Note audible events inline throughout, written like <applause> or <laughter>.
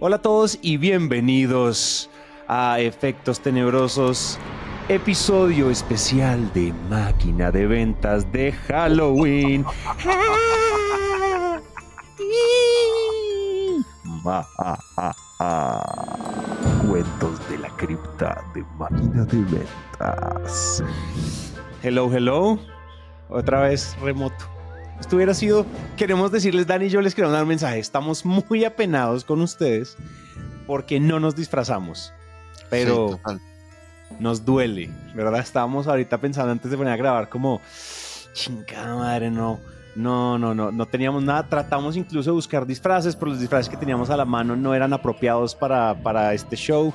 Hola a todos y bienvenidos a Efectos Tenebrosos, episodio especial de Máquina de Ventas de Halloween. <laughs> Cuentos de la cripta de Máquina de Ventas. Hello, hello. Otra vez remoto. Esto hubiera sido, queremos decirles, Dani y yo les queremos dar un mensaje. Estamos muy apenados con ustedes porque no nos disfrazamos. Pero nos duele, ¿verdad? Estábamos ahorita pensando antes de poner a grabar como, chingada madre, no. No, no, no, no teníamos nada. Tratamos incluso de buscar disfraces, pero los disfraces que teníamos a la mano no eran apropiados para, para este show.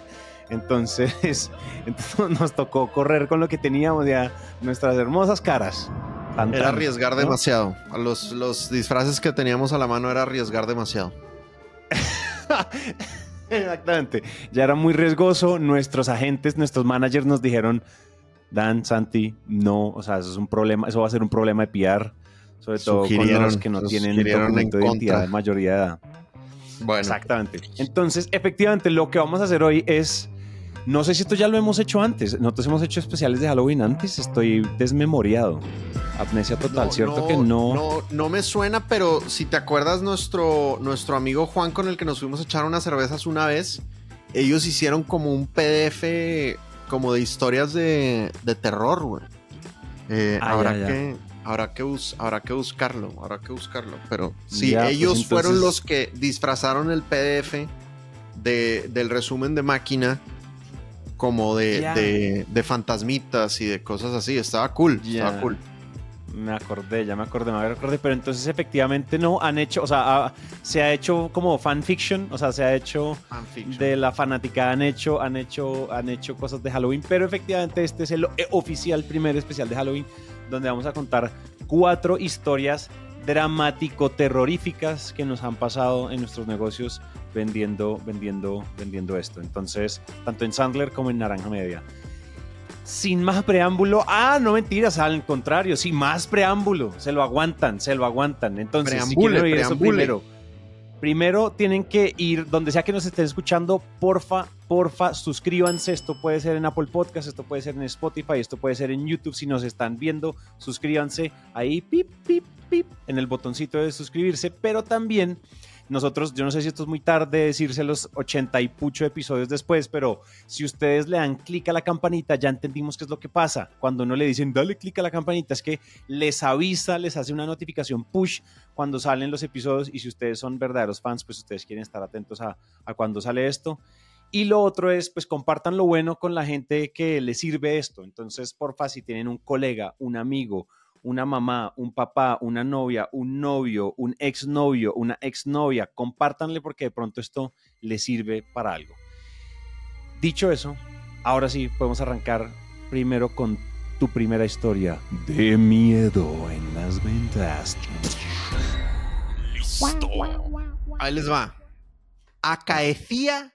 Entonces, <laughs> entonces nos tocó correr con lo que teníamos ya, nuestras hermosas caras. Era arriesgar demasiado. Los, los disfraces que teníamos a la mano era arriesgar demasiado. <laughs> Exactamente. Ya era muy riesgoso. Nuestros agentes, nuestros managers nos dijeron, Dan, Santi, no, o sea, eso es un problema, eso va a ser un problema de PR, sobre todo con los que no tienen documento de identidad de mayoría de edad. Bueno. Exactamente. Entonces, efectivamente, lo que vamos a hacer hoy es no sé si esto ya lo hemos hecho antes. Nosotros hemos hecho especiales de Halloween antes. Estoy desmemoriado. Amnesia total, ¿cierto que no? No, no me suena, pero si te acuerdas, nuestro, nuestro amigo Juan con el que nos fuimos a echar unas cervezas una vez, ellos hicieron como un PDF como de historias de, terror, güey. Eh, ah, habrá, Que, habrá, que que buscarlo, habrá que buscarlo. Pero sí, pues ellos fueron los que disfrazaron el PDF de, del resumen de máquina como de, de, fantasmitas y de cosas así. Estaba cool, estaba cool. Me acordé, ya me acordé, me acordé, pero entonces efectivamente no han hecho, o sea, se ha hecho como fanfiction, o sea, se ha hecho de la fanática, han hecho, han hecho, han hecho cosas de Halloween, pero efectivamente este es el eh, oficial primer especial de Halloween, donde vamos a contar cuatro historias dramático-terroríficas que nos han pasado en nuestros negocios vendiendo, vendiendo, vendiendo esto. Entonces, tanto en Sandler como en Naranja Media. Sin más preámbulo, ah, no mentiras, al contrario, sin más preámbulo, se lo aguantan, se lo aguantan. Entonces, si eso primero, primero tienen que ir donde sea que nos estén escuchando, porfa, porfa, suscríbanse. Esto puede ser en Apple Podcast, esto puede ser en Spotify, esto puede ser en YouTube. Si nos están viendo, suscríbanse ahí, pip, pip, pip, en el botoncito de suscribirse, pero también nosotros, yo no sé si esto es muy tarde decirse los 80 y pucho episodios después, pero si ustedes le dan clic a la campanita, ya entendimos qué es lo que pasa. Cuando no le dicen dale clic a la campanita, es que les avisa, les hace una notificación push cuando salen los episodios y si ustedes son verdaderos fans, pues ustedes quieren estar atentos a, a cuando sale esto. Y lo otro es, pues compartan lo bueno con la gente que les sirve esto. Entonces, porfa, si tienen un colega, un amigo, una mamá, un papá, una novia, un novio, un exnovio, una exnovia, compártanle porque de pronto esto les sirve para algo. Dicho eso, ahora sí podemos arrancar primero con tu primera historia de miedo en las ventas. Listo. Ahí les va. Acaecía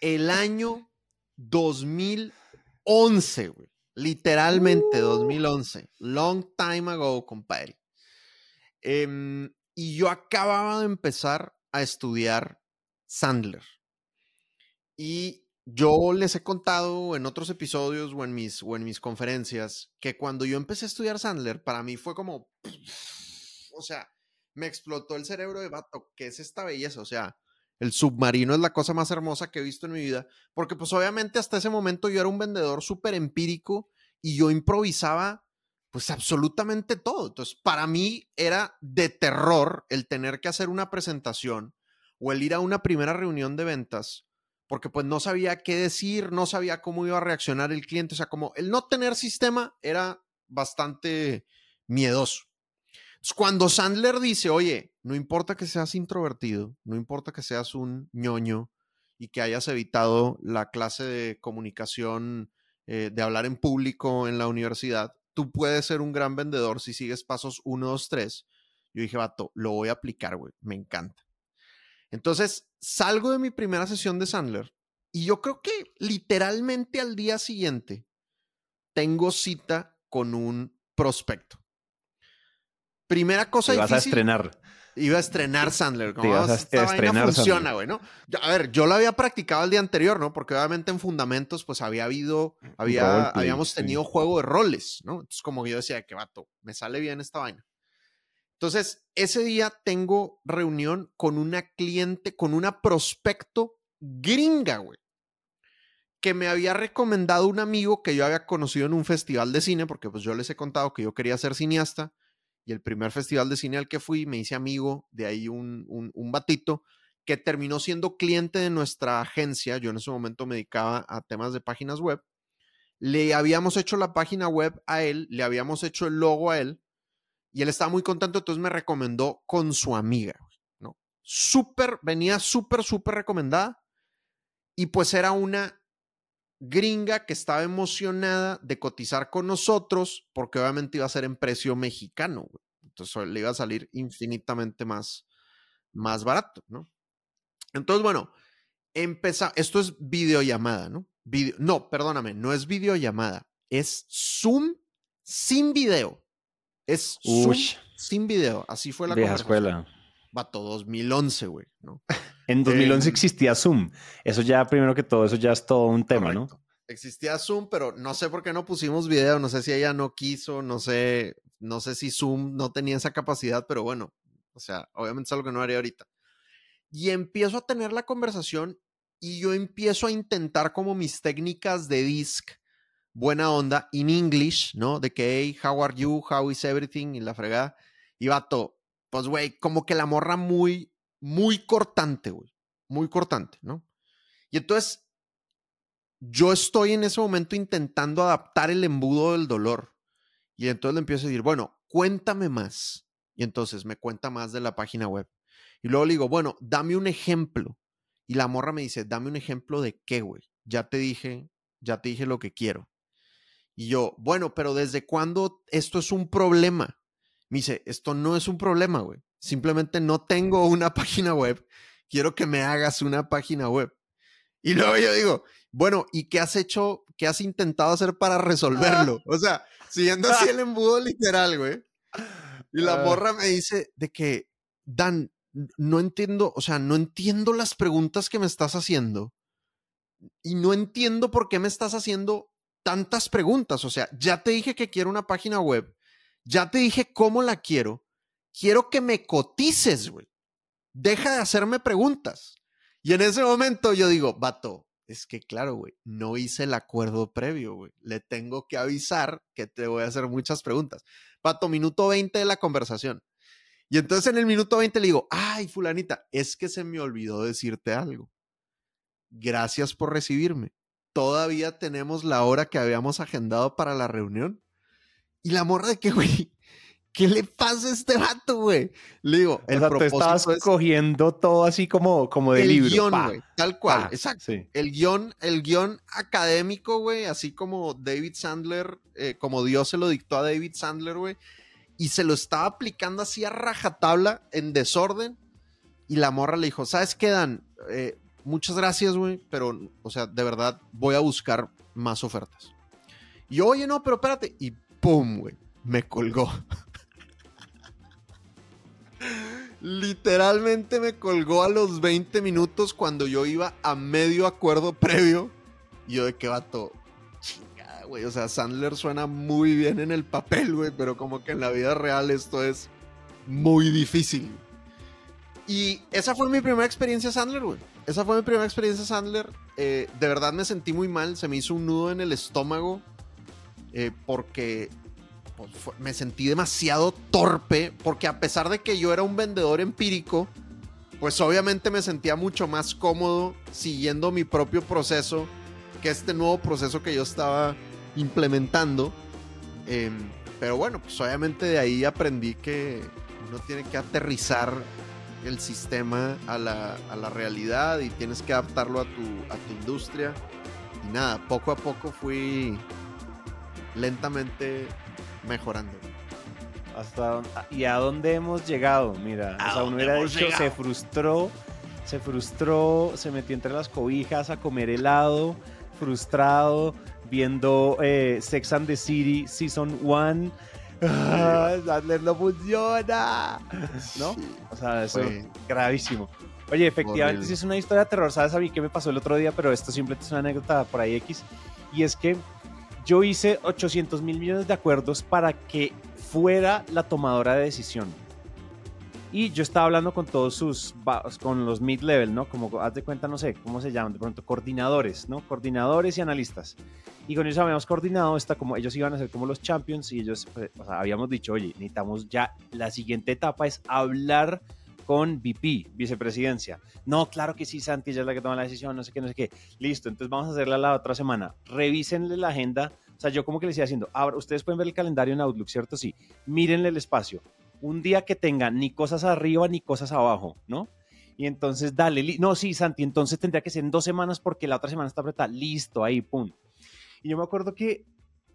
el año 2011, güey. Literalmente, 2011. Uh. Long time ago, compadre. Em, y yo acababa de empezar a estudiar Sandler. Y yo les he contado en otros episodios o en mis, o en mis conferencias que cuando yo empecé a estudiar Sandler, para mí fue como, o sea, me explotó el cerebro de vato, ¿qué es esta belleza? O sea, el submarino es la cosa más hermosa que he visto en mi vida, porque pues obviamente hasta ese momento yo era un vendedor súper empírico y yo improvisaba pues absolutamente todo. Entonces, para mí era de terror el tener que hacer una presentación o el ir a una primera reunión de ventas, porque pues no sabía qué decir, no sabía cómo iba a reaccionar el cliente, o sea, como el no tener sistema era bastante miedoso. Cuando Sandler dice, oye, no importa que seas introvertido, no importa que seas un ñoño y que hayas evitado la clase de comunicación eh, de hablar en público en la universidad, tú puedes ser un gran vendedor si sigues pasos 1, 2, 3. Yo dije, vato, lo voy a aplicar, güey, me encanta. Entonces, salgo de mi primera sesión de Sandler y yo creo que literalmente al día siguiente tengo cita con un prospecto. Primera cosa Te difícil. vas a estrenar. Iba a estrenar Sandler. Te Como a esta vaina estrenar funciona, Sandler. güey, ¿no? A ver, yo lo había practicado el día anterior, ¿no? Porque obviamente en Fundamentos, pues había habido, había, habíamos sí. tenido juego de roles, ¿no? Entonces, como yo decía, que vato, me sale bien esta vaina. Entonces, ese día tengo reunión con una cliente, con una prospecto gringa, güey, que me había recomendado un amigo que yo había conocido en un festival de cine, porque pues yo les he contado que yo quería ser cineasta, y el primer festival de cine al que fui me hice amigo de ahí un, un, batito que terminó siendo cliente de nuestra agencia, yo en ese momento me dedicaba a temas de páginas web, le habíamos hecho la página web a él, le habíamos hecho el logo a él, y él estaba muy contento, entonces me recomendó con su amiga, ¿no? Súper, venía súper, súper recomendada. Y pues era una gringa que estaba emocionada de cotizar con nosotros, porque obviamente iba a ser en precio mexicano, güey. Entonces le iba a salir infinitamente más, más barato, ¿no? Entonces, bueno, empezó, esto es videollamada, ¿no? Video, no, perdóname, no es videollamada, es Zoom sin video. Es Zoom Uy, sin video. Así fue la vieja conversación. escuela. Vato, 2011, güey, ¿no? En 2011 Em, existía Zoom. Eso ya, primero que todo, eso ya es todo un tema, ¿no? Existía Zoom, pero no sé por qué no pusimos video, no sé si ella no quiso, no sé, no sé si Zoom no tenía esa capacidad, pero bueno, o sea, obviamente es algo que no haría ahorita. Y empiezo a tener la conversación y yo empiezo a intentar como mis técnicas de disc, buena onda, in English, ¿no? De que, hey, how are you, how is everything, y la fregada. Y vato, pues, güey, como que la morra muy, muy cortante, güey, muy cortante, ¿no? Y entonces yo estoy en ese momento intentando adaptar el embudo del dolor. Y entonces le empiezo a decir, bueno, cuéntame más. Y entonces me cuenta más de la página web. Y luego le digo, bueno, dame un ejemplo. Y la morra me dice, dame un ejemplo de qué, güey. Ya te dije, ya te dije lo que quiero. Y yo, bueno, pero ¿desde cuándo esto es un problema? Me dice, esto no es un problema, güey. Simplemente no tengo una <laughs> página web. Quiero que me hagas una página web. Y luego yo digo, bueno, ¿y qué has hecho, qué has intentado hacer para resolverlo? <laughs> O sea, siguiendo así el embudo literal, güey. Y la Ah. morra me dice de que, Dan, no entiendo, o sea, no entiendo las preguntas que me estás haciendo. Y no entiendo por qué me estás haciendo tantas preguntas. O sea, ya te dije que quiero una página web. Ya te dije cómo la quiero. Quiero que me cotices, güey. Deja de hacerme preguntas. Y en ese momento yo digo, vato, es que claro, güey, no hice el acuerdo previo, güey. Le tengo que avisar que te voy a hacer muchas preguntas. Vato, minuto 20 de la conversación. Y entonces en el minuto 20 le digo, ay, fulanita, es que se me olvidó decirte algo. Gracias por recibirme. Todavía tenemos la hora que habíamos agendado para la reunión. Y la morra de que, <laughs> güey, ¿qué le pasa a este vato, güey? Le digo, el o sea, tú propósito estabas es cogiendo todo así como, como de el libro. guion, güey, tal cual, pa. exacto. Sí. El guion, el guion académico, güey, así como David Sandler, eh, como Dios se lo dictó a David Sandler, güey, y se lo estaba aplicando así a rajatabla, en desorden, y la morra le dijo, ¿sabes qué, Dan? Eh, muchas gracias, güey, pero, o sea, de verdad, voy a buscar más ofertas. Y yo, oye, no, pero espérate, y pum, güey, me colgó. <laughs> Literalmente me colgó a los 20 minutos cuando yo iba a medio acuerdo <laughs> previo. Y yo de qué vato. Chingada, güey. O sea, Sandler suena muy bien en el papel, güey. Pero como que en la vida real esto es muy difícil. Y esa fue mi primera experiencia Sandler, güey. Esa fue mi primera experiencia Sandler. Eh, de verdad me sentí muy mal. Se me hizo un nudo en el estómago. eh, porque pues, fue- me sentí demasiado torpe, porque a pesar de que yo era un vendedor empírico, pues obviamente me sentía mucho más cómodo siguiendo mi propio proceso que este nuevo proceso que yo estaba implementando. Em, pero bueno, pues obviamente de ahí aprendí que uno tiene que aterrizar el sistema a la, a la realidad y tienes que adaptarlo a tu, a tu industria. Y nada, poco a poco fui lentamente mejorando. Hasta ¿Y a dónde hemos llegado? Mira, ¿A o sea, uno hubiera dicho, se frustró, se frustró, se metió entre las cobijas a comer helado, frustrado, viendo eh, Sex and the City Season 1, <laughs> ah, no funciona. ¿No? O sea, eso es gravísimo. Oye, efectivamente, si es una historia de terror. ¿Sabes a mí qué me pasó el otro día? Pero esto simplemente es una anécdota por ahí X. Y es que yo hice 800 mil millones de acuerdos para que fuera la tomadora de decisión. Y yo estaba hablando con todos sus, con los mid-level, ¿no? Como, haz de cuenta, no sé, ¿cómo se llaman? De pronto, coordinadores, ¿no? Coordinadores y analistas. Y con ellos habíamos coordinado, está como ellos iban a ser como los champions y ellos, pues, o sea, habíamos dicho, oye, necesitamos ya, la siguiente etapa es hablar con VP, vicepresidencia. No, claro que sí, Santi, ella es la que toma la decisión, no sé qué, no sé qué. Listo, entonces vamos a hacerla la otra semana. Revísenle la agenda. O sea, yo como que les iba haciendo, ahora ustedes pueden ver el calendario en Outlook, ¿cierto? Sí. Mírenle el espacio. Un día que tenga ni cosas arriba ni cosas abajo, ¿no? Y entonces dale, no, sí, Santi, entonces tendría que ser en dos semanas porque la otra semana está apretada. Listo, ahí, pum. Y yo me acuerdo que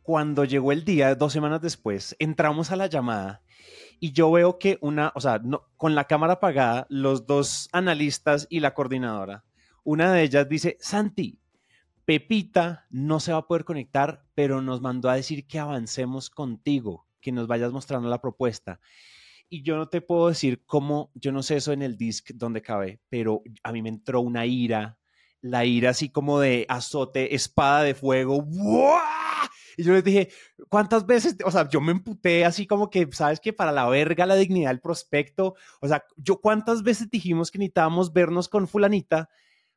cuando llegó el día, dos semanas después, entramos a la llamada y yo veo que una, o sea, no, con la cámara apagada, los dos analistas y la coordinadora, una de ellas dice, Santi, Pepita no se va a poder conectar, pero nos mandó a decir que avancemos contigo, que nos vayas mostrando la propuesta. Y yo no te puedo decir cómo, yo no sé eso en el disc donde cabe, pero a mí me entró una ira, la ira así como de azote, espada de fuego. Y yo les dije, ¿cuántas veces? O sea, yo me emputé así como que, ¿sabes que Para la verga la dignidad del prospecto. O sea, yo cuántas veces dijimos que necesitábamos vernos con fulanita.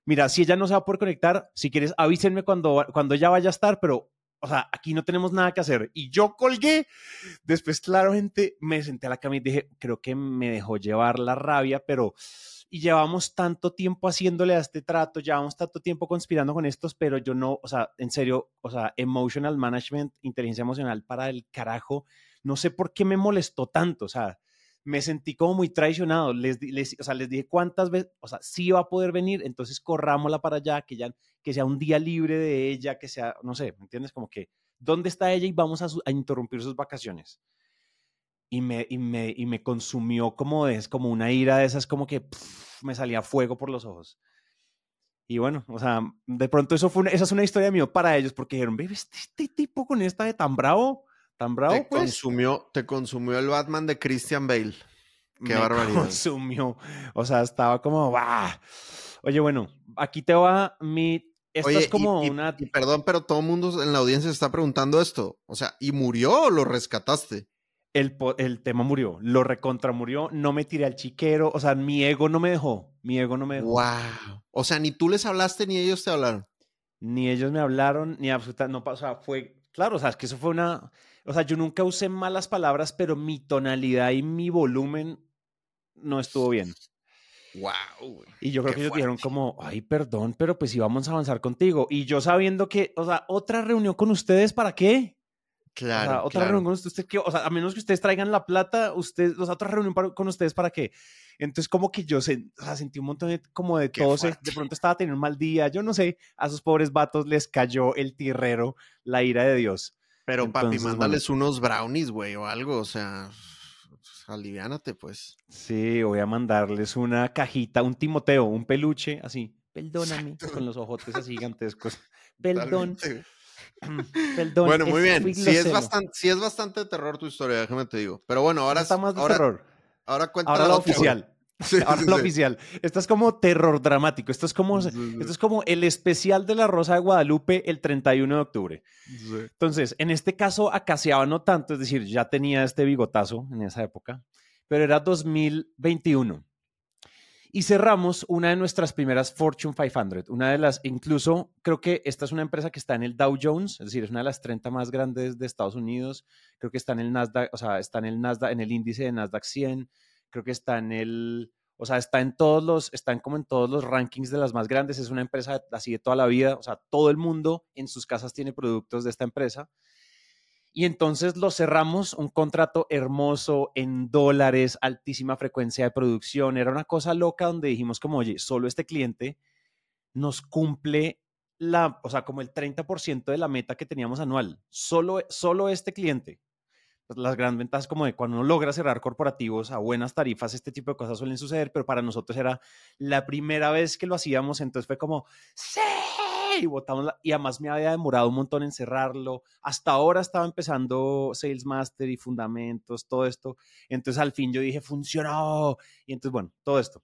Mira, si ella no se va a poder conectar, si quieres avísenme cuando, cuando ella vaya a estar, pero, o sea, aquí no tenemos nada que hacer. Y yo colgué. Después, claramente, me senté a la cama y dije, creo que me dejó llevar la rabia, pero y llevamos tanto tiempo haciéndole a este trato, llevamos tanto tiempo conspirando con estos, pero yo no, o sea, en serio, o sea, emotional management, inteligencia emocional para el carajo, no sé por qué me molestó tanto, o sea, me sentí como muy traicionado, les, les, o sea, les dije cuántas veces, o sea, sí va a poder venir, entonces corrámosla para allá, que, ya, que sea un día libre de ella, que sea, no sé, ¿me entiendes? Como que, ¿dónde está ella? Y vamos a, a interrumpir sus vacaciones y me, y me, y me consumió como, es, como una ira de esas, como que me salía fuego por los ojos. Y bueno, o sea, de pronto eso fue esa es una historia mía para ellos, porque dijeron, ve, este, este, tipo con esta de tan bravo, tan bravo, te pues. Consumió, te consumió el Batman de Christian Bale. Qué me barbaridad. consumió. O sea, estaba como, ¡bah! Oye, bueno, aquí te va mi. Esto Oye, es como y- una. y perdón, pero todo el mundo en la audiencia está preguntando esto. O sea, ¿y murió o lo rescataste? El, el tema murió, lo recontra murió, no me tiré al chiquero, o sea, mi ego no me dejó, mi ego no me dejó. Wow. O sea, ni tú les hablaste ni ellos te hablaron. Ni ellos me hablaron, ni absolutamente, no pasó, o sea, fue, claro, o sea, es que eso fue una, o sea, yo nunca usé malas palabras, pero mi tonalidad y mi volumen no estuvo bien. Wow. Y yo creo que ellos dijeron como, ay, perdón, pero pues íbamos a avanzar contigo. Y yo sabiendo que, o sea, otra reunión con ustedes, ¿para qué? Claro. o sea, otra claro. reunión con ustedes, que, o sea, a menos que ustedes traigan la plata, ustedes, o sea, otra reunión para- con ustedes, ¿para qué? Entonces, como que yo se, o sea, sentí un montón de, como de Qué todo, se- de pronto estaba teniendo un mal día, yo no sé, a esos pobres vatos les cayó el tierrero, la ira de Dios. Pero papi, Entonces, bueno. mándales unos brownies, güey, o algo. O sea, aliviánate, pues. Sí, voy a mandarles una cajita, un Timoteo, un peluche, así. Perdóname, Exacto. con los ojotes así gigantescos. <laughs> Perdón, Totalmente. Perdón. Bueno, muy bien. Sí es, bastante, sí es bastante terror tu historia, déjame te digo. Pero bueno, ahora, Esta está más de ahora, terror. ahora cuenta Ahora güey. oficial. <laughs> Sí, Ahora sí, sí. oficial. Esto es como terror dramático. Esto es como, Sí, sí. esto es como el especial de la Rosa de Guadalupe el 31 de octubre. Sí. Entonces, en este caso acaseaba no tanto, es decir, ya tenía este bigotazo en esa época, pero era 2021. Y cerramos una de nuestras primeras Fortune 500, una de las, incluso creo que esta es una empresa que está en el Dow Jones, es decir, es una de las 30 más grandes de Estados Unidos, creo que está en el Nasdaq, o sea, está en el Nasdaq, en el índice de Nasdaq 100, creo que está en el, o sea, está en todos los, están como en todos los rankings de las más grandes, es una empresa así de toda la vida, o sea, todo el mundo en sus casas tiene productos de esta empresa. Y entonces lo cerramos, un contrato hermoso en dólares, altísima frecuencia de producción. Era una cosa loca donde dijimos como, oye, solo este cliente nos cumple la, o sea, como el 30% de la meta que teníamos anual. Solo, solo este cliente. Pues las grandes ventajas como de cuando uno logra cerrar corporativos a buenas tarifas, este tipo de cosas suelen suceder, pero para nosotros era la primera vez que lo hacíamos, entonces fue como, sí, Y botamos y además me había demorado un montón en cerrarlo. Hasta ahora estaba empezando Sales Master y Fundamentos, todo esto. Entonces al fin yo dije, funcionó. Y entonces, bueno, todo esto.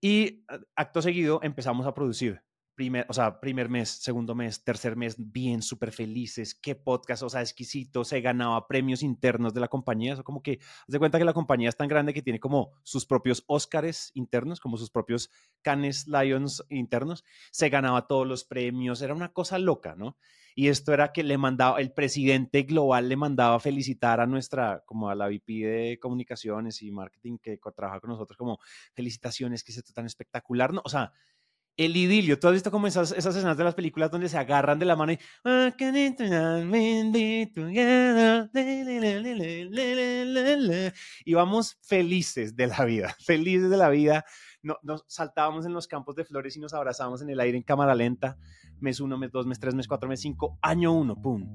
Y acto seguido empezamos a producir primer, o sea, primer mes, segundo mes, tercer mes, bien, súper felices, qué podcast, o sea, exquisito, se ganaba premios internos de la compañía, eso como que, haz de cuenta que la compañía es tan grande que tiene como sus propios Óscares internos, como sus propios Cannes Lions internos, se ganaba todos los premios, era una cosa loca, ¿no? Y esto era que le mandaba, el presidente global le mandaba felicitar a nuestra, como a la VP de comunicaciones y marketing que trabaja con nosotros, como felicitaciones, que es esto tan espectacular, ¿no? O sea, el idilio. ¿Tú has visto como esas, esas escenas de las películas donde se agarran de la mano y... Y vamos felices de la vida, <laughs> felices de la vida. No, nos saltábamos en los campos de flores y nos abrazábamos en el aire en cámara lenta. Mes uno, mes dos, mes tres, mes cuatro, mes cinco, año uno, pum.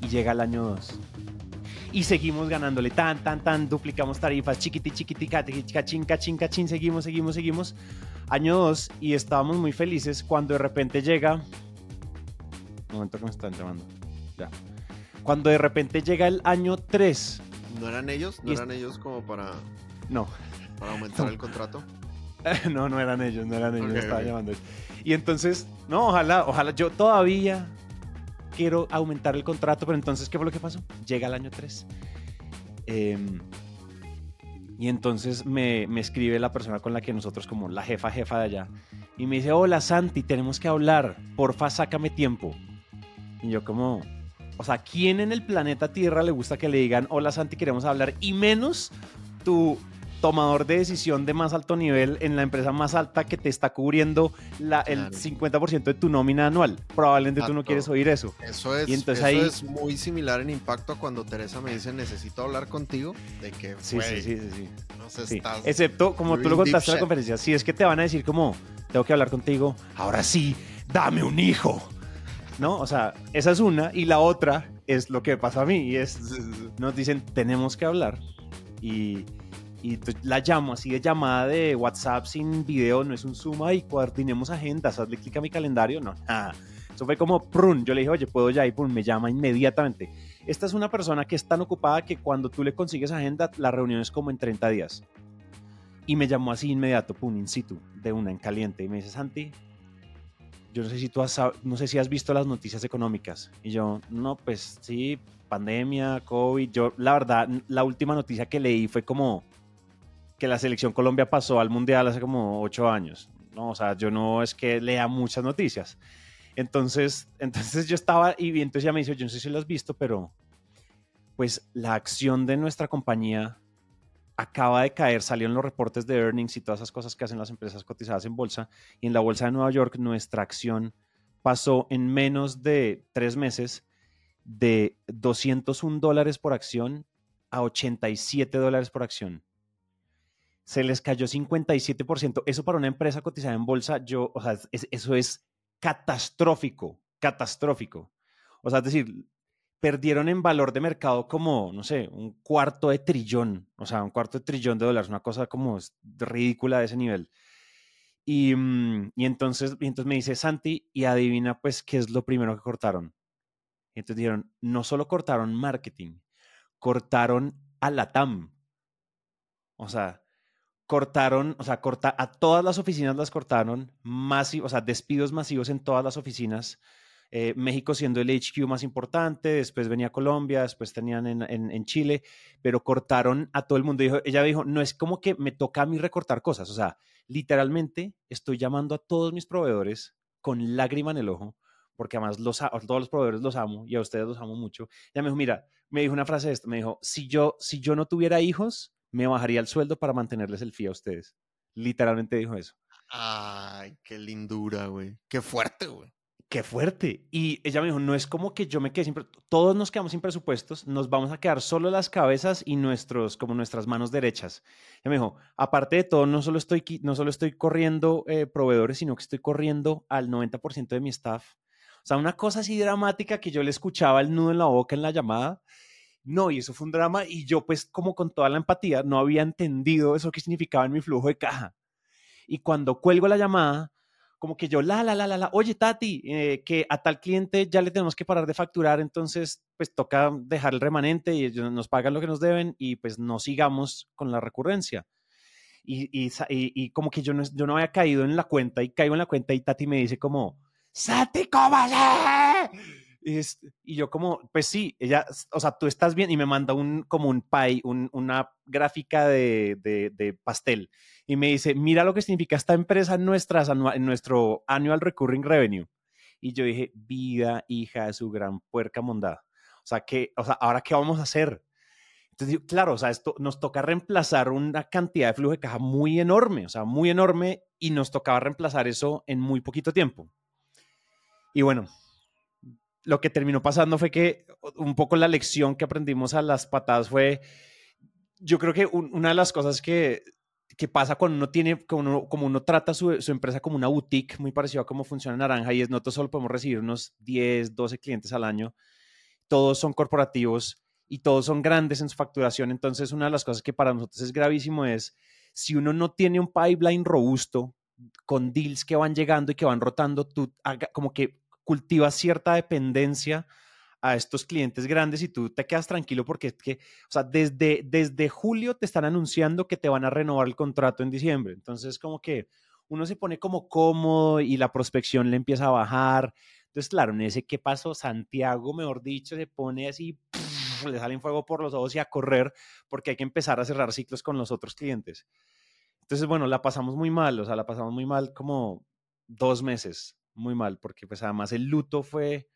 Y llega el año dos y seguimos ganándole tan, tan, tan, duplicamos tarifas, chiquiti, chiquiti, cachín, cachín, cachín, seguimos, seguimos, seguimos. Año 2 y estábamos muy felices cuando de repente llega... Un momento que me están llamando. Ya. Cuando de repente llega el año 3. ¿No eran ellos? ¿No eran ellos como para... No. Para aumentar el contrato? <laughs> no, no eran ellos, no eran ellos, estaba llamando. Y entonces, no, ojalá, ojalá, yo todavía quiero aumentar el contrato, pero entonces, ¿qué fue lo que pasó? Llega el año 3. Em, y entonces me, me, escribe la persona con la que nosotros, como la jefa, jefa de allá, y me dice, hola Santi, tenemos que hablar, porfa, sácame tiempo. Y yo como, o sea, ¿quién en el planeta Tierra le gusta que le digan, hola Santi, queremos hablar? Y menos tu tomador de decisión de más alto nivel en la empresa más alta que te está cubriendo la, el 50% de tu nómina anual. Probablemente tú no quieres oír eso. Eso es, eso es muy similar en impacto a cuando Teresa me dice necesito hablar contigo. De que, sí, sí, sí, sí, sí. Excepto, como tú lo contaste en la conferencia, si es que te van a decir como, tengo que hablar contigo, ahora sí, dame un hijo. ¿No? O sea, esa es una. Y la otra es lo que pasa a mí. Y es, nos dicen, tenemos que hablar. Y, y la llamo así de llamada de WhatsApp sin video, no es un Zoom, y coordinemos agendas, hazle clic a mi calendario, no, nada. Eso fue como, prun, yo le dije, oye, puedo ya, y pum, me llama inmediatamente. Esta es una persona que es tan ocupada que cuando tú le consigues agenda, la reunión es como en 30 días. Y me llamó así inmediato, pum, in situ, de una en caliente, y me dice, Santi, yo no sé si tú has, no sé si has visto las noticias económicas. Y yo, no, pues sí, pandemia, COVID. Yo, la verdad, la última noticia que leí fue como que la selección Colombia pasó al Mundial hace como ocho años. ¿no? O sea, yo no es que lea muchas noticias. Entonces, <laughs> entonces yo estaba y entonces ya me dice, yo no sé si lo has visto, pero pues la acción de nuestra compañía acaba de caer, salieron los reportes de earnings y todas esas cosas que hacen las empresas cotizadas en bolsa. Y en la bolsa de Nueva York nuestra acción pasó en menos de tres meses de 201 dólares por acción a 87 dólares por acción se les cayó 57%. Eso para una empresa cotizada en bolsa, yo, o sea, eso es catastrófico, catastrófico. O sea, es decir, perdieron en valor de mercado como, no sé, un cuarto de trillón, o sea, un cuarto de trillón de dólares, una cosa como ridícula de ese nivel. Y, mm, y, entonces, y entonces me dice Santi, y adivina pues qué es lo primero que cortaron. Y entonces dijeron, no solo cortaron marketing, cortaron a la TAM. O sea, cortaron, o sea, corta, a todas las oficinas las cortaron, o sea, despidos masivos en todas las oficinas. Eh, México siendo el HQ más importante, después venía Colombia, después tenían en, en, Chile, pero cortaron a todo el mundo. Dijo, ella dijo, no es como que me toca a mí recortar cosas, o sea, literalmente estoy llamando a todos mis proveedores con lágrima en el ojo, porque además los, a todos los proveedores los amo y a ustedes los amo mucho. Ella me dijo, mira, me dijo una frase esta, me dijo, si yo, si yo no tuviera hijos, me bajaría el sueldo para mantenerles el fee a ustedes. Literalmente dijo eso. Ay, qué lindura, güey. Qué fuerte, güey. Qué fuerte. Y ella me dijo, no es como que yo me quede sin... Todos nos quedamos sin presupuestos, nos vamos a quedar solo las cabezas y nuestros, como nuestras manos derechas. Ella me dijo, aparte de todo, no solo estoy, no solo estoy corriendo eh, proveedores, sino que estoy corriendo al 90% de mi staff. O sea, una cosa así dramática que yo le escuchaba el nudo en la boca en la llamada no, y eso fue un drama y yo pues como con toda la empatía no había entendido eso que significaba en mi flujo de caja. Y cuando cuelgo la llamada, como que yo, la, la, la, la, la, oye, Tati, eh, que a tal cliente ya le tenemos que parar de facturar, entonces pues toca dejar el remanente y ellos nos pagan lo que nos deben y pues no sigamos con la recurrencia. Y, y, y, como que yo no, yo no había caído en la cuenta y caigo en la cuenta y Tati me dice como, Sati, ¿cómo y, y, yo como, pues sí, ella, o sea, tú estás bien y me manda un, como un pie, un, una gráfica de, de, de, pastel y me dice, mira lo que significa esta empresa en, en nuestro annual recurring revenue. Y yo dije, vida, hija de su gran puerca mondada. O sea, que, o sea, ¿ahora qué vamos a hacer? Entonces, claro, o sea, esto nos toca reemplazar una cantidad de flujo de caja muy enorme, o sea, muy enorme, y nos tocaba reemplazar eso en muy poquito tiempo. Y bueno, lo que terminó pasando fue que un poco la lección que aprendimos a las patadas fue, yo creo que una de las cosas que, que pasa cuando uno tiene, como uno, como uno trata su, su, empresa como una boutique, muy parecido a cómo funciona Naranja, y es no solo podemos recibir unos 10, 12 clientes al año, todos son corporativos y todos son grandes en su facturación, entonces una de las cosas que para nosotros es gravísimo es, si uno no tiene un pipeline robusto, con deals que van llegando y que van rotando, tú como que cultivas cierta dependencia a estos clientes grandes y tú te quedas tranquilo porque es que, o sea, desde, desde julio te están anunciando que te van a renovar el contrato en diciembre. Entonces, como que uno se pone como cómodo y la prospección le empieza a bajar. Entonces, claro, en ese qué pasó, Santiago, mejor dicho, se pone así, le salen fuego por los ojos y a correr porque hay que empezar a cerrar ciclos con los otros clientes. Entonces, bueno, la pasamos muy mal, o sea, la pasamos muy mal como dos meses, muy mal, porque pues además el luto fue,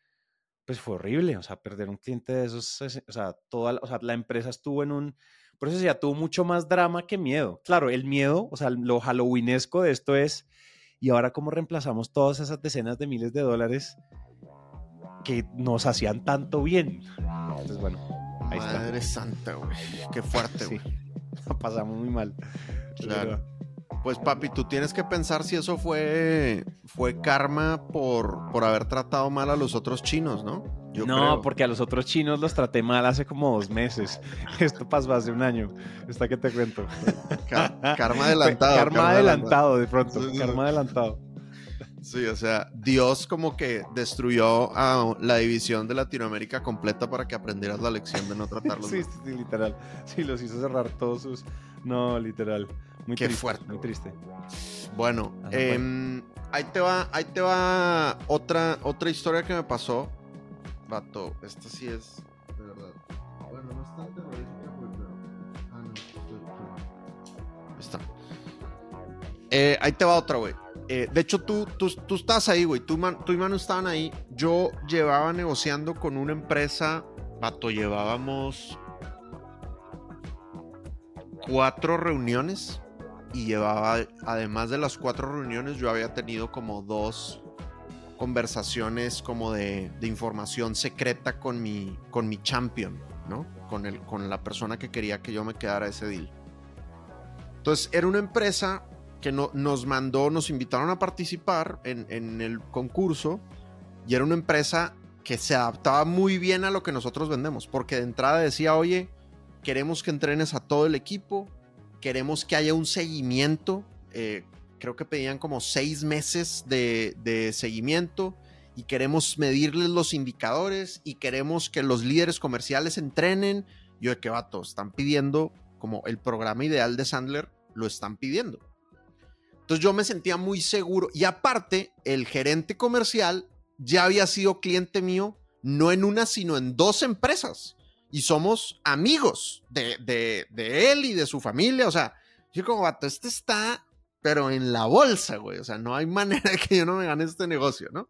pues fue horrible, o sea, perder un cliente de esos, o sea, toda, o sea, la empresa estuvo en un, por eso ya tuvo mucho más drama que miedo. Claro, el miedo, o sea, lo halloweenesco de esto es, y ahora cómo reemplazamos todas esas decenas de miles de dólares que nos hacían tanto bien. Entonces, bueno, ahí Madre santa, güey, qué fuerte, güey. <laughs> La pasamos muy mal. Claro. Pues papi, tú tienes que pensar si eso fue, fue karma por, por haber tratado mal a los otros chinos, ¿no? no, porque a los otros chinos los traté mal hace como dos meses. <laughs> Esto pasó hace un año. Está que te cuento. <laughs> karma adelantado. Karma, adelantado, de pronto. karma adelantado. Sí, o sea, Dios como que destruyó a la división de Latinoamérica completa para que aprendieras la lección de no tratarlos. <laughs> sí, sí, literal. Sí, los hizo cerrar todos sus. No, literal. Muy Qué fuerte. Muy triste. Bueno, em, ahí te va, ahí te va otra, otra historia que me pasó. Vato, esta sí es de verdad. Bueno, no es tan terrorífica, pero. Ah, no, Ahí está. Eh, ahí te va otra, güey. Eh, de hecho, tú, tú, tú estás ahí, güey. Tú, tú y Manu estaban ahí. Yo llevaba negociando con una empresa. Vato, llevábamos cuatro reuniones y llevaba, además de las cuatro reuniones, yo había tenido como dos conversaciones como de, información secreta con mi, con mi champion, ¿no? Con, el, con la persona que quería que yo me quedara ese deal. Entonces, era una empresa que no, nos mandó, nos invitaron a participar en el concurso y era una empresa que se adaptaba muy bien a lo que nosotros vendemos, porque de entrada decía, oye, queremos que entrenes a todo el equipo, queremos que haya un seguimiento. Eh, creo que pedían como seis meses de, seguimiento y queremos medirles los indicadores y queremos que los líderes comerciales entrenen. Yo de qué vato, están pidiendo como el programa ideal de Sandler, lo están pidiendo. Entonces yo me sentía muy seguro y aparte el gerente comercial ya había sido cliente mío no en una sino en dos empresas y somos amigos de, de, él y de su familia. O sea, yo como vato, este está, pero en la bolsa, güey. O sea, no hay <laughs> manera que yo no me gane este negocio, ¿no?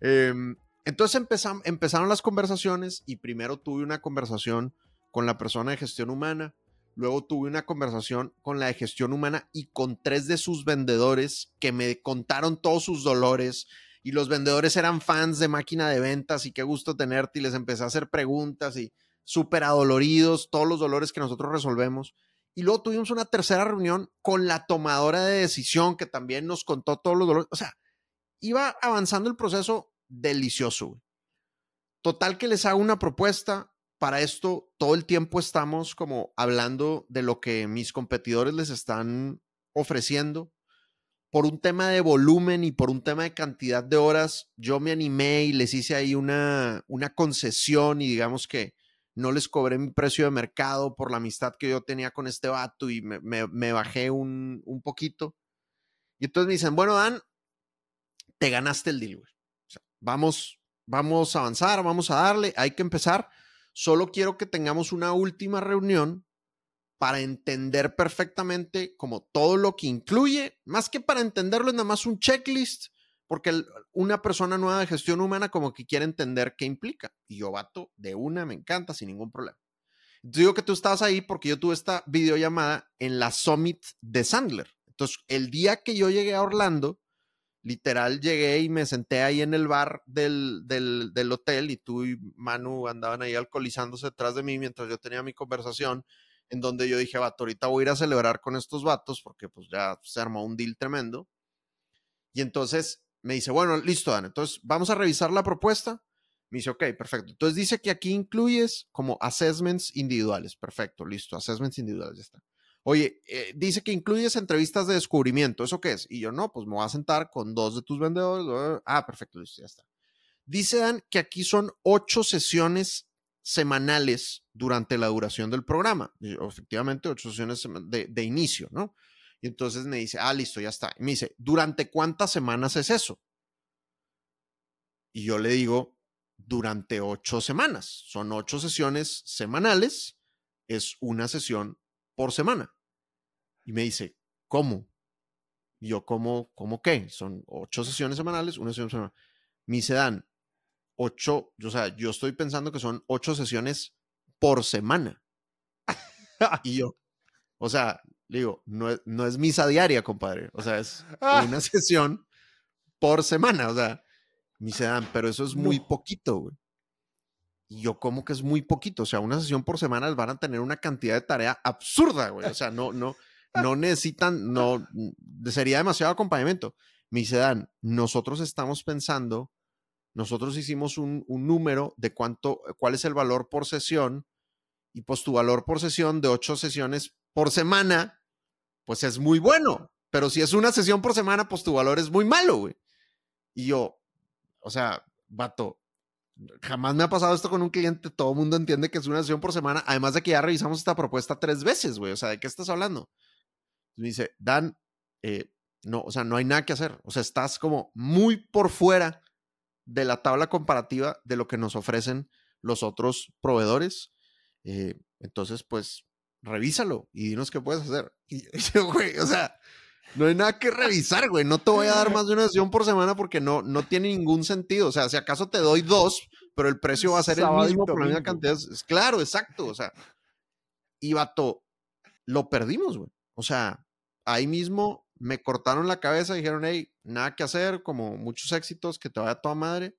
Em, entonces empezaron las conversaciones y primero tuve una conversación con la persona de gestión humana, luego tuve una conversación con la de gestión humana y con tres de sus vendedores que me contaron todos sus dolores y los vendedores eran fans de máquina de ventas y qué gusto tenerte y les empecé a hacer preguntas y súper adoloridos, todos los dolores que nosotros resolvemos. Y luego tuvimos una tercera reunión con la tomadora de decisión que también nos contó todos los dolores. O sea, iba avanzando el proceso delicioso. Total que les hago una propuesta. Para esto, todo el tiempo estamos como hablando de lo que mis competidores les están ofreciendo. por un tema de volumen y por un tema de cantidad de horas, yo me animé y les hice ahí una, una concesión y digamos que no les cobré mi precio de mercado por la amistad que yo tenía con este vato y me, bajé un, un, poquito. Y entonces me dicen, bueno, Dan, te ganaste el deal, vamos, vamos a avanzar, vamos a darle, hay que empezar. Solo quiero que tengamos una última reunión para entender perfectamente como todo lo que incluye, más que para entenderlo es nada más un checklist, porque una persona nueva de gestión humana como que quiere entender qué implica. Y yo, vato, de una, me encanta, sin ningún problema. Entonces digo que tú estabas ahí porque yo tuve esta videollamada en la Summit de Sandler. Entonces, el día que yo llegué a Orlando, literal llegué y me senté ahí en el bar del, del, hotel y tú y Manu andaban ahí alcoholizándose detrás de mí mientras yo tenía mi conversación en donde yo dije, vato, ahorita voy a ir a celebrar con estos vatos porque pues ya se armó un deal tremendo. Y entonces me dice, bueno, listo, Dan, entonces vamos a revisar la propuesta. Me dice, ok, perfecto. Entonces dice que aquí incluyes como assessments individuales. Perfecto, listo, assessments individuales, ya está. Oye, eh, dice que incluyes entrevistas de descubrimiento. ¿Eso qué es? Y yo, no, pues me voy a sentar con dos de tus vendedores. Ah, perfecto, listo, ya está. Dice Dan que aquí son ocho sesiones semanales durante la duración del programa. Efectivamente, ocho sesiones de, inicio, ¿no? Y entonces me dice, ah, listo, ya está. Y me dice, ¿durante cuántas semanas es eso? Y yo le digo, durante ocho semanas. Son ocho sesiones semanales, es una sesión por semana. Y me dice, ¿cómo? Y yo, ¿cómo, cómo qué? Son ocho sesiones semanales, una sesión semanal. Me dice, Dan, ocho, o sea, yo estoy pensando que son ocho sesiones por semana. <laughs> y yo, o sea, digo, no es, no es misa diaria, compadre. O sea, es <laughs> una sesión por semana. O sea, me dan, pero eso es muy poquito, güey. Y yo, como que es muy poquito? O sea, una sesión por semana van a tener una cantidad de tarea absurda, güey. O sea, no, no, no <laughs> necesitan, no, sería demasiado acompañamiento. Me dan, nosotros estamos pensando nosotros hicimos un, número de cuánto, cuál es el valor por sesión y pues tu valor por sesión de ocho sesiones por semana, pues es muy bueno. Pero si es una sesión por semana, pues tu valor es muy malo, güey. Y yo, o sea, vato, jamás me ha pasado esto con un cliente. Todo el mundo entiende que es una sesión por semana. Además de que ya revisamos esta propuesta tres veces, güey. O sea, ¿de qué estás hablando? Me dice, Dan, eh, no, o sea, no hay nada que hacer. O sea, estás como muy por fuera de la tabla comparativa de lo que nos ofrecen los otros proveedores. Eh, entonces, pues, revísalo y dinos qué puedes hacer. <laughs> Y güey, o sea, no hay nada que <laughs> revisar, güey. No te voy a dar <laughs> más de una sesión por semana porque no, no tiene ningún sentido. O sea, si acaso te doy dos, pero el precio va a ser el mismo por la misma cantidad. Claro, exacto. O sea, y vato, lo perdimos, güey. O sea, ahí mismo me cortaron la cabeza y dijeron, hey, nada que hacer, como muchos éxitos, que te vaya toda madre.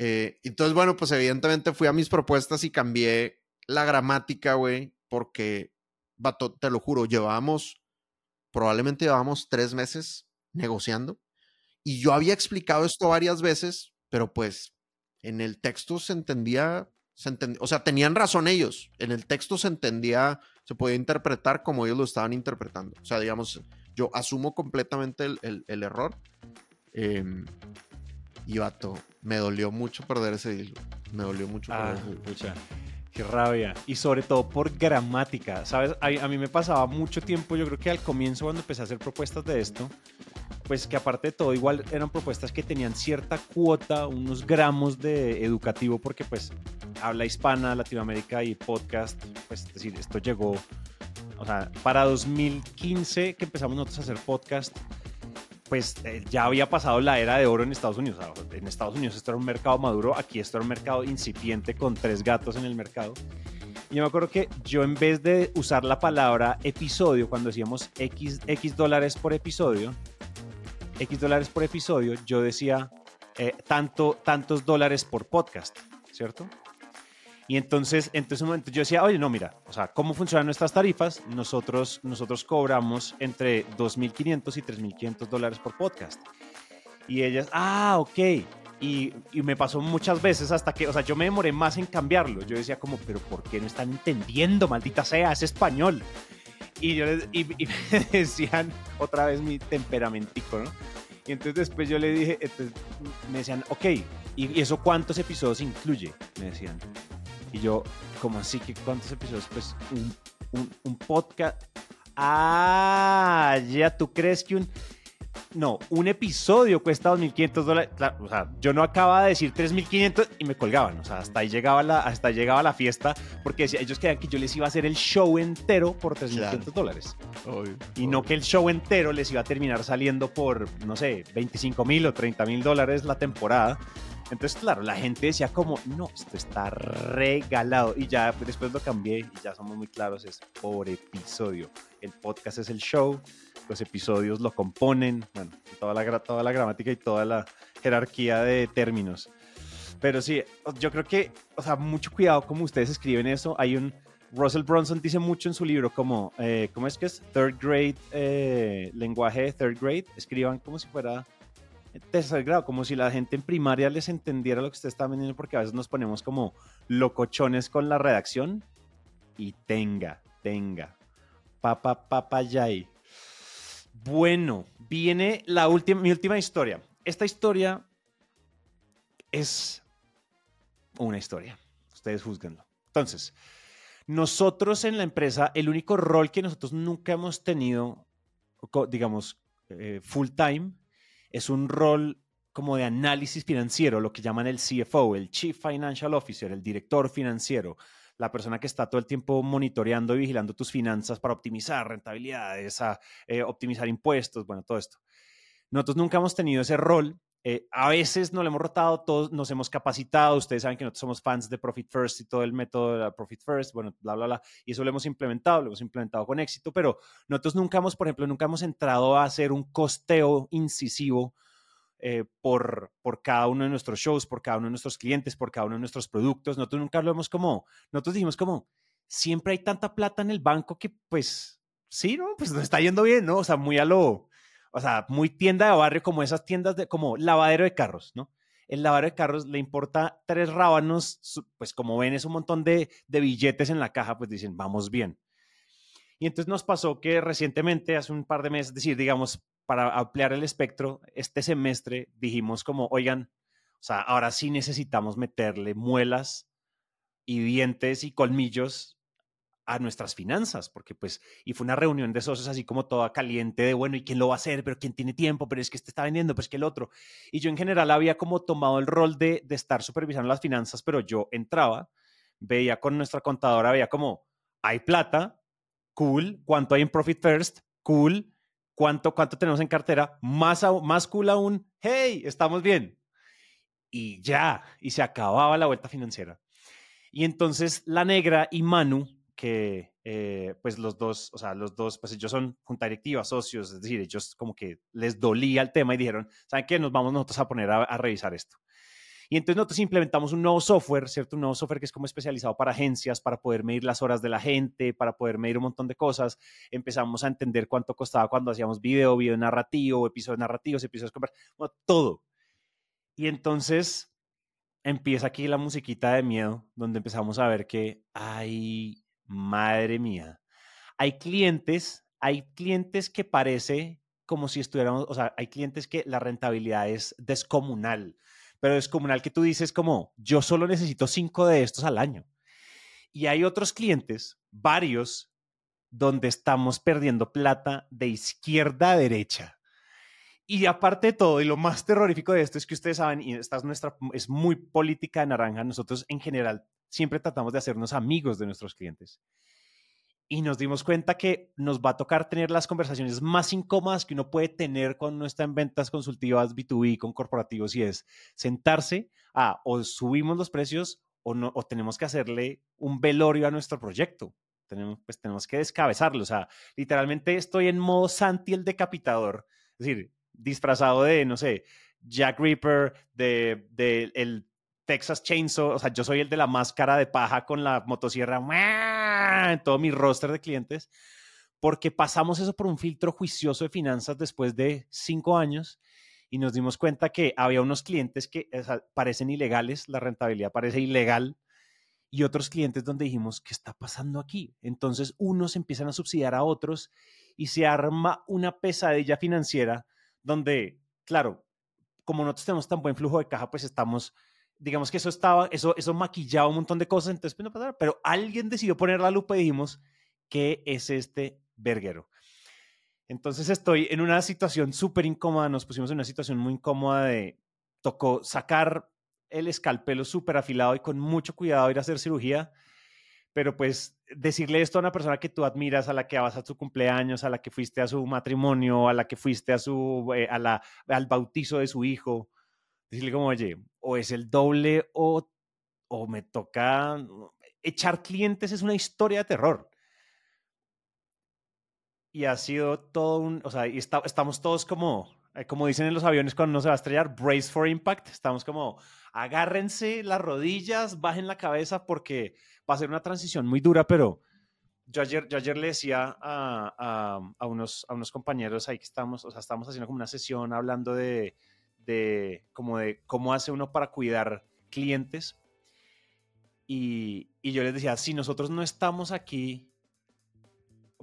Eh, entonces, bueno, pues evidentemente fui a mis propuestas y cambié la gramática, güey, porque, vato, te lo juro, llevábamos, probablemente llevábamos tres meses negociando y yo había explicado esto varias veces, pero pues en el texto se entendía, se entendía, o sea, tenían razón ellos, en el texto se entendía, se podía interpretar como ellos lo estaban interpretando. O sea, digamos, yo asumo completamente el, error. Em, y vato, me dolió mucho perder ese deal. Me dolió mucho ah, perder ese Qué rabia. Y sobre todo por gramática. ¿Sabes? A, a, mí me pasaba mucho tiempo, yo creo que al comienzo cuando empecé a hacer propuestas de esto, pues que aparte de todo, igual eran propuestas que tenían cierta cuota, unos gramos de educativo, porque pues habla hispana, Latinoamérica y podcast, pues es decir, esto llegó o sea, para 2015 que empezamos nosotros a hacer podcast, pues eh, ya había pasado la era de oro en Estados Unidos. en Estados Unidos esto era un mercado maduro, aquí esto era un mercado incipiente con tres gatos en el mercado. Y yo me acuerdo que yo en vez de usar la palabra episodio, cuando decíamos X, X dólares por episodio, X dólares por episodio, yo decía eh, tanto, tantos dólares por podcast, ¿cierto? Y entonces, en ese momento yo decía, oye, no, mira, o sea, ¿cómo funcionan nuestras tarifas? Nosotros, nosotros cobramos entre 2.500 y 3.500 dólares por podcast. Y ellas, ah, ok. Y, y, me pasó muchas veces hasta que, o sea, yo me demoré más en cambiarlo. Yo decía como, pero ¿por qué no están entendiendo, maldita sea? Es español. Y, yo les, y, y <laughs> me decían otra vez mi temperamentico, ¿no? Y entonces después yo le dije, entonces me decían, ok, ¿y eso cuántos episodios incluye? Me decían. Y yo, ¿cómo así que cuántos episodios? Pues un, un, un podcast. Ah, ya, ¿tú crees que un no, un episodio cuesta 2.500 dólares. o sea, yo no acababa de decir 3.500 y me colgaban. O sea, hasta ahí llegaba la, hasta llegaba la fiesta porque ellos querían que yo les iba a hacer el show entero por 3.500 dólares. y no que el show entero les iba a terminar saliendo por, no sé, 25.000 o 30.000 dólares la temporada. Entonces, claro, la gente decía como, no, esto está regalado. Y ya después lo cambié y ya somos muy claros, es por episodio. El podcast es el show, los episodios lo componen, bueno, toda la, toda la gramática y toda la jerarquía de términos. Pero sí, yo creo que, o sea, mucho cuidado como ustedes escriben eso. Hay un, Russell Bronson dice mucho en su libro como, eh, ¿cómo es que es? Third grade, eh, lenguaje de third grade. Escriban como si fuera tercer grado, como si la gente en primaria les entendiera lo que usted está vendiendo, porque a veces nos ponemos como locochones con la redacción. Y tenga, tenga. Papa, papa, yay. Bueno, viene la última, mi última historia. Esta historia es una historia. Ustedes juzguenlo. Entonces, nosotros en la empresa, el único rol que nosotros nunca hemos tenido, digamos, eh, full time, es un rol como de análisis financiero, lo que llaman el CFO, el Chief Financial Officer, el director financiero, la persona que está todo el tiempo monitoreando y vigilando tus finanzas para optimizar rentabilidades, a, eh, optimizar impuestos, bueno, todo esto. Nosotros nunca hemos tenido ese rol. Eh, a veces nos lo hemos rotado, todos nos hemos capacitado. Ustedes saben que nosotros somos fans de Profit First y todo el método de Profit First, bueno, bla, bla, bla. Y eso lo hemos implementado, lo hemos implementado con éxito, pero nosotros nunca hemos, por ejemplo, nunca hemos entrado a hacer un costeo incisivo eh, por, por cada uno de nuestros shows, por cada uno de nuestros clientes, por cada uno de nuestros productos. Nosotros nunca lo hemos como, nosotros dijimos como, siempre hay tanta plata en el banco que pues sí, ¿no? Pues nos está yendo bien, ¿no? O sea, muy a lo, o sea, muy tienda de barrio como esas tiendas de, como lavadero de carros, ¿no? El lavadero de carros le importa tres rábanos, pues como ven es un montón de, de billetes en la caja, pues dicen, vamos bien. Y entonces nos pasó que recientemente, hace un par de meses, es decir, digamos, para ampliar el espectro, este semestre dijimos como, oigan, o sea, ahora sí necesitamos meterle muelas y dientes y colmillos a nuestras finanzas, porque pues, y fue una reunión de socios así como toda caliente de, bueno, ¿y quién lo va a hacer? ¿Pero quién tiene tiempo? ¿Pero es que este está vendiendo? Pues que el otro. Y yo en general había como tomado el rol de, de estar supervisando las finanzas, pero yo entraba, veía con nuestra contadora, veía como, hay plata, cool, ¿cuánto hay en Profit First? Cool, ¿Cuánto, cuánto tenemos en cartera? Más, más cool aún, hey, estamos bien. Y ya, y se acababa la vuelta financiera. Y entonces la negra y Manu, que eh, pues los dos, o sea, los dos, pues ellos son junta directiva, socios, es decir, ellos como que les dolía el tema y dijeron, ¿saben qué? Nos vamos nosotros a poner a, a revisar esto. Y entonces nosotros implementamos un nuevo software, ¿cierto? Un nuevo software que es como especializado para agencias, para poder medir las horas de la gente, para poder medir un montón de cosas. Empezamos a entender cuánto costaba cuando hacíamos video, video narrativo, episodios narrativos, episodios bueno, todo. Y entonces empieza aquí la musiquita de miedo, donde empezamos a ver que, ay, madre mía, hay clientes, hay clientes que parece como si estuviéramos, o sea, hay clientes que la rentabilidad es descomunal pero es comunal que tú dices como, yo solo necesito cinco de estos al año. Y hay otros clientes, varios, donde estamos perdiendo plata de izquierda a derecha. Y aparte de todo, y lo más terrorífico de esto es que ustedes saben, y esta es nuestra, es muy política de naranja, nosotros en general siempre tratamos de hacernos amigos de nuestros clientes y nos dimos cuenta que nos va a tocar tener las conversaciones más incómodas que uno puede tener cuando uno está en ventas consultivas B2B con corporativos y es sentarse a o subimos los precios o, no, o tenemos que hacerle un velorio a nuestro proyecto. Tenemos, pues tenemos que descabezarlo. O sea, literalmente estoy en modo Santi el decapitador. Es decir, disfrazado de, no sé, Jack Reaper, de, de el Texas Chainsaw, o sea, yo soy el de la máscara de paja con la motosierra en todo mi roster de clientes, porque pasamos eso por un filtro juicioso de finanzas después de cinco años y nos dimos cuenta que había unos clientes que parecen ilegales, la rentabilidad parece ilegal y otros clientes donde dijimos, ¿qué está pasando aquí? Entonces unos empiezan a subsidiar a otros y se arma una pesadilla financiera donde, claro, como nosotros tenemos tan buen flujo de caja, pues estamos, digamos que eso estaba, eso, eso maquillaba un montón de cosas, entonces pues no pasaba, pero alguien decidió poner la lupa y dijimos, ¿qué es este verguero? Entonces estoy en una situación súper incómoda, nos pusimos en una situación muy incómoda de, tocó sacar el escalpelo súper afilado y con mucho cuidado ir a hacer cirugía, pero pues decirle esto a una persona que tú admiras, a la que vas a su cumpleaños, a la que fuiste a su matrimonio, a la que fuiste a su, eh, al bautizo de su hijo, decirle como, oye, o es el doble o, o me toca echar clientes es una historia de terror. Y ha sido todo un, o sea, y estamos todos como, eh, como dicen en los aviones cuando no se va a estrellar, brace for impact. Estamos como, agárrense las rodillas, bajen la cabeza porque va a ser una transición muy dura, pero yo ayer, yo ayer le decía a, a, unos, a unos compañeros ahí que estamos, o sea, estamos haciendo como una sesión hablando de, de, como de cómo hace uno para cuidar clientes. Y, y yo les decía, si nosotros no estamos aquí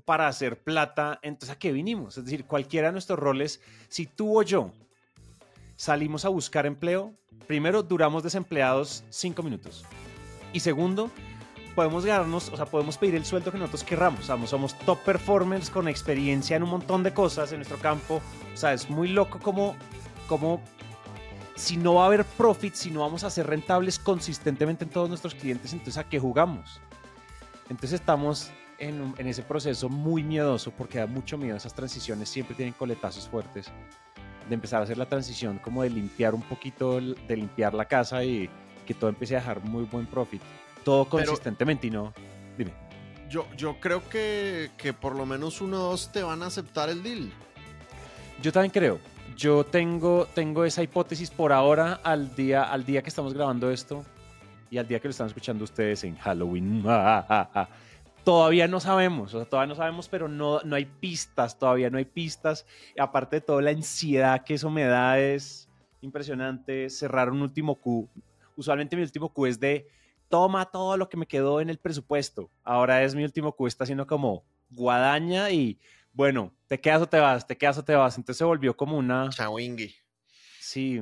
para hacer plata, entonces ¿a qué vinimos? Es decir, cualquiera de nuestros roles, si tú o yo salimos a buscar empleo, primero duramos desempleados cinco minutos. Y segundo, podemos ganarnos, o sea, podemos pedir el sueldo que nosotros querramos. Somos, somos top performers con experiencia en un montón de cosas en nuestro campo. O sea, es muy loco como, como si no va a haber profit, si no vamos a ser rentables consistentemente en todos nuestros clientes, entonces ¿a qué jugamos? Entonces estamos en, en ese proceso muy miedoso porque da mucho miedo. Esas transiciones siempre tienen coletazos fuertes de empezar a hacer la transición, como de limpiar un poquito, de limpiar la casa y que todo empiece a dejar muy buen profit. Todo consistentemente y no. Dime. Yo, yo creo que, que por lo menos uno o dos te van a aceptar el deal. Yo también creo. Yo tengo, tengo esa hipótesis por ahora al día, al día que estamos grabando esto y al día que lo están escuchando ustedes en Halloween. <laughs> Todavía no sabemos, o sea, todavía no sabemos, pero no, no hay pistas, todavía no hay pistas. Aparte de todo, la ansiedad que eso me da es impresionante. Cerrar un último Q. Usualmente mi último Q es de toma todo lo que me quedó en el presupuesto. Ahora es mi último Q, está haciendo como guadaña y bueno, te quedas o te vas, te quedas o te vas. Entonces se volvió como una. Chawingui. Sí,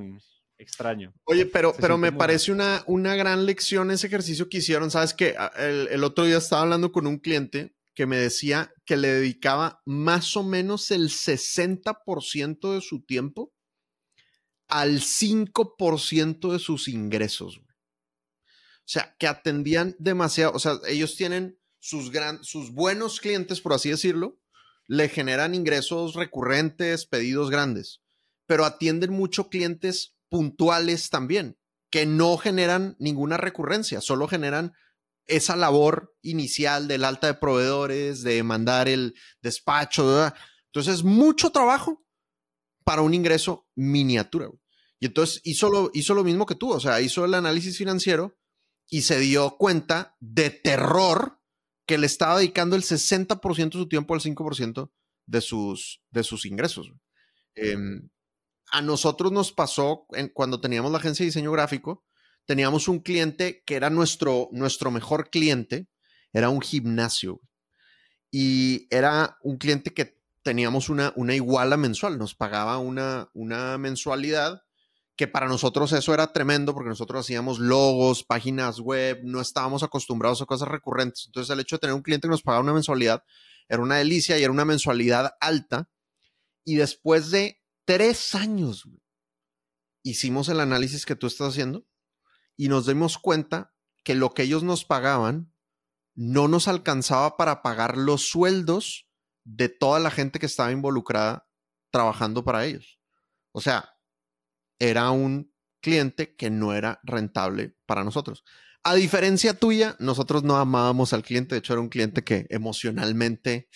extraño. Oye, pero, pero me parece una, una gran lección ese ejercicio que hicieron. Sabes que ah, el, otro día estaba hablando con un cliente que me decía que le dedicaba más o menos el 60% de su tiempo al 5% de sus ingresos. O sea, que atendían demasiado, o sea, ellos tienen sus, gran, sus buenos clientes, por así decirlo, le generan ingresos recurrentes, pedidos grandes, pero atienden mucho clientes puntuales también, que no generan ninguna recurrencia, solo generan esa labor inicial del alta de proveedores, de mandar el despacho. Entonces, mucho trabajo para un ingreso miniatura. Y entonces hizo lo, hizo lo mismo que tú, o sea, hizo el análisis financiero y se dio cuenta de terror que le estaba dedicando el 60% de su tiempo al 5% de sus, de sus ingresos. Em, a nosotros nos pasó cuando teníamos la agencia de diseño gráfico, teníamos un cliente que era nuestro, nuestro mejor cliente, era un gimnasio. Y era un cliente que teníamos una, una iguala mensual, nos pagaba una, una mensualidad que para nosotros eso era tremendo porque nosotros hacíamos logos, páginas web, no estábamos acostumbrados a cosas recurrentes. Entonces el hecho de tener un cliente que nos pagaba una mensualidad era una delicia y era una mensualidad alta. Y después de tres años hicimos el análisis que tú estás haciendo y nos dimos cuenta que lo que ellos nos pagaban no nos alcanzaba para pagar los sueldos de toda la gente que estaba involucrada trabajando para ellos. O sea, era un cliente que no era rentable para nosotros. A diferencia tuya, nosotros no amábamos al cliente, de hecho era un cliente que emocionalmente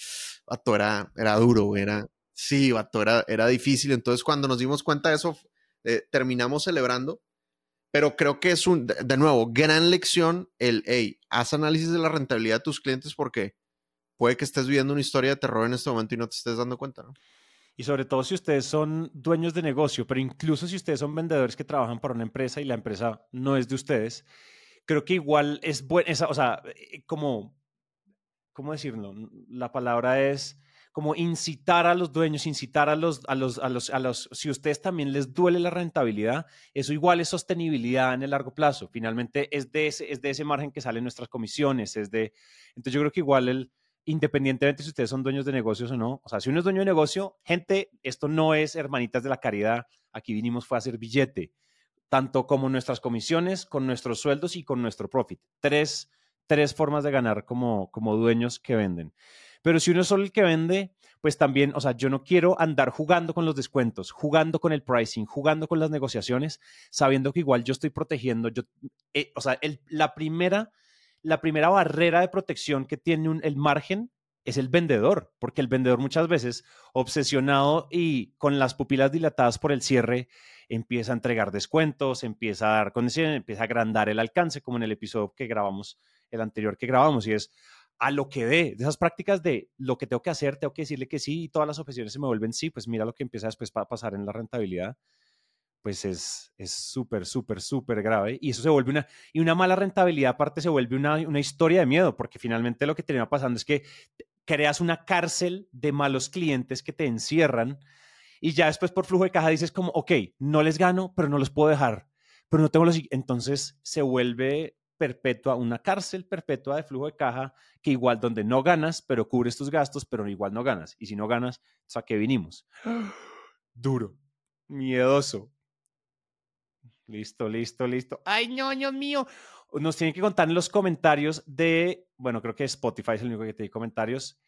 era, era duro, era, Sí, vato, era, era difícil. Entonces, cuando nos dimos cuenta de eso, eh, terminamos celebrando. Pero creo que es un, de nuevo, gran lección el, hey, haz análisis de la rentabilidad de tus clientes porque puede que estés viviendo una historia de terror en este momento y no te estés dando cuenta, ¿no? Y sobre todo si ustedes son dueños de negocio, pero incluso si ustedes son vendedores que trabajan para una empresa y la empresa no es de ustedes, creo que igual es bueno, o sea, eh, como, ¿cómo decirlo? La palabra es como incitar a los dueños, incitar a los, a los, a los, a los, si ustedes también les duele la rentabilidad, eso igual es sostenibilidad en el largo plazo. Finalmente es de ese, es de ese margen que salen nuestras comisiones, es de, entonces yo creo que igual el, independientemente si ustedes son dueños de negocios o no, o sea, si uno es dueño de negocio, gente, esto no es hermanitas de la caridad, aquí vinimos fue a hacer billete, tanto como nuestras comisiones, con nuestros sueldos y con nuestro profit. Tres, tres formas de ganar como, como dueños que venden. Pero si uno es solo el que vende, pues también, o sea, yo no quiero andar jugando con los descuentos, jugando con el pricing, jugando con las negociaciones, sabiendo que igual yo estoy protegiendo, yo, eh, o sea, la, primera, la primera barrera de protección que tiene el margen es el vendedor, porque el vendedor muchas veces, obsesionado y con las pupilas dilatadas por el cierre, empieza a entregar descuentos, empieza a dar condiciones, empieza a agrandar el alcance, como en el episodio que grabamos, el anterior que grabamos, y es, a lo que dé, de esas prácticas de lo que tengo que hacer, tengo que decirle que sí y todas las objeciones se me vuelven sí, pues mira lo que empieza después para pasar en la rentabilidad, pues es súper, súper, súper grave. Y eso se vuelve una, y una mala rentabilidad aparte se vuelve una, una historia de miedo, porque finalmente lo que termina pasando es que creas una cárcel de malos clientes que te encierran y ya después por flujo de caja dices como, ok, no les gano, pero no los puedo dejar, pero no tengo los... Entonces se vuelve perpetua, una cárcel perpetua de flujo de caja que igual donde no ganas, pero cubres tus gastos, pero igual no ganas. Y si no ganas, ¿a qué vinimos? <gasps> Duro, miedoso. Listo, listo, listo. Ay, ñoño mío. Nos tienen que contar en los comentarios de, bueno, creo que Spotify es el único que tiene comentarios.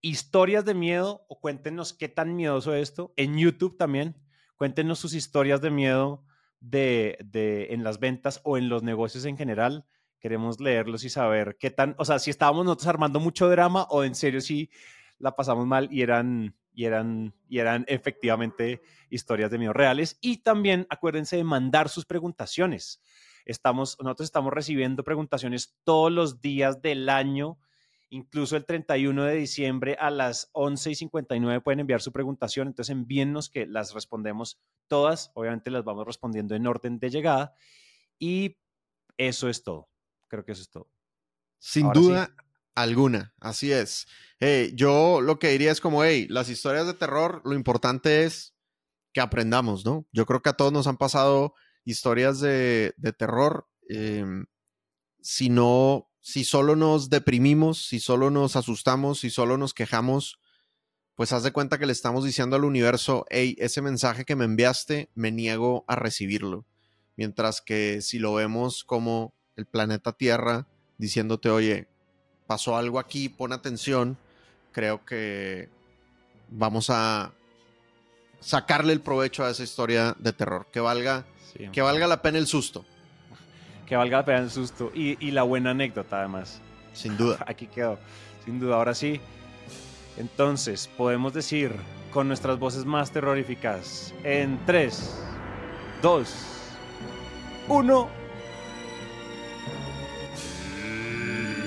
Historias de miedo o cuéntenos qué tan miedoso es esto. En YouTube también, cuéntenos sus historias de miedo de, de, en las ventas o en los negocios en general. Queremos leerlos y saber qué tan, o sea, si estábamos nosotros armando mucho drama o en serio si la pasamos mal y eran, y eran, y eran efectivamente historias de miedo reales. Y también acuérdense de mandar sus preguntaciones. Estamos, nosotros estamos recibiendo preguntaciones todos los días del año Incluso el 31 de diciembre a las 11 y 59 pueden enviar su preguntación. Entonces envíennos que las respondemos todas. Obviamente las vamos respondiendo en orden de llegada. Y eso es todo. Creo que eso es todo. Sin duda alguna. Así es. yo lo que diría es como, hey, las historias de terror, lo importante es que aprendamos, ¿no? Yo creo que a todos nos han pasado historias de, terror. Em, si no si solo nos deprimimos, si solo nos asustamos, si solo nos quejamos, pues haz de cuenta que le estamos diciendo al universo, hey, ese mensaje que me enviaste, me niego a recibirlo. Mientras que si lo vemos como el planeta Tierra diciéndote, oye, pasó algo aquí, pon atención, creo que vamos a sacarle el provecho a esa historia de terror, que valga, que valga la pena el susto <laughs> que valga la pena el susto y, la buena anécdota además. Sin duda. <laughs> Aquí quedó, sin duda. Ahora sí, entonces podemos decir con nuestras voces más terroríficas en 3, 2, 1.